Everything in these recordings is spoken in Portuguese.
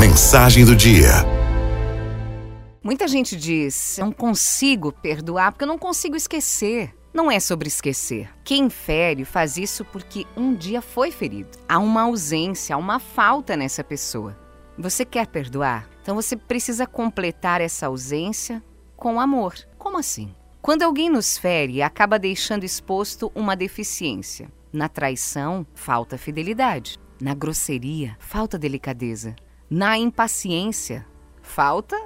Mensagem do dia. Muita gente diz: não consigo perdoar porque eu não consigo esquecer. Não é sobre esquecer. Quem fere faz isso porque um dia foi ferido. Há uma ausência, há uma falta nessa pessoa. Você quer perdoar? Então você precisa completar essa ausência com amor. Como assim? Quando alguém nos fere, acaba deixando exposto uma deficiência. Na traição, falta fidelidade. Na grosseria, falta delicadeza. Na impaciência, falta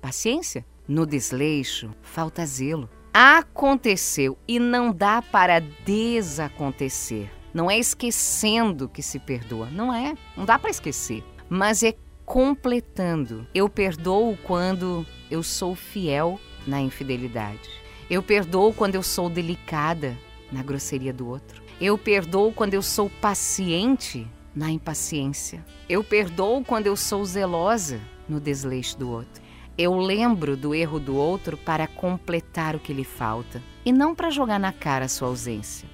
paciência. No desleixo, falta zelo. Aconteceu e não dá para desacontecer. Não é esquecendo que se perdoa, não é. Não dá para esquecer, mas é completando. Eu perdoo quando eu sou fiel na infidelidade. Eu perdoo quando eu sou delicada na grosseria do outro. Eu perdoo quando eu sou paciente na impaciência. Eu perdoo quando eu sou zelosa no desleixo do outro. Eu lembro do erro do outro para completar o que lhe falta e não para jogar na cara a sua ausência.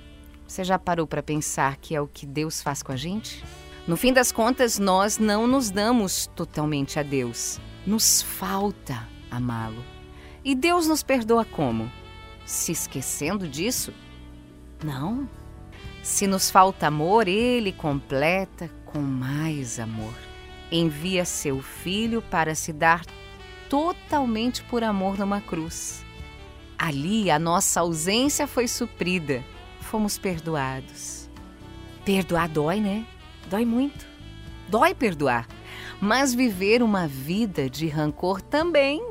Você já parou para pensar que é o que Deus faz com a gente? No fim das contas, nós não nos damos totalmente a Deus. Nos falta amá-lo. E Deus nos perdoa como? Se esquecendo disso? Não. Se nos falta amor, Ele completa com mais amor. Envia seu Filho para se dar totalmente por amor numa cruz. Ali a nossa ausência foi suprida, fomos perdoados. Perdoar dói, né? Dói muito. Dói perdoar. Mas viver uma vida de rancor também.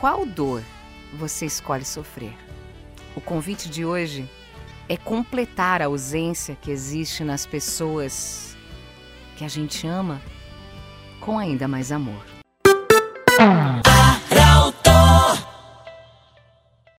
Qual dor você escolhe sofrer? O convite de hoje é completar a ausência que existe nas pessoas que a gente ama com ainda mais amor.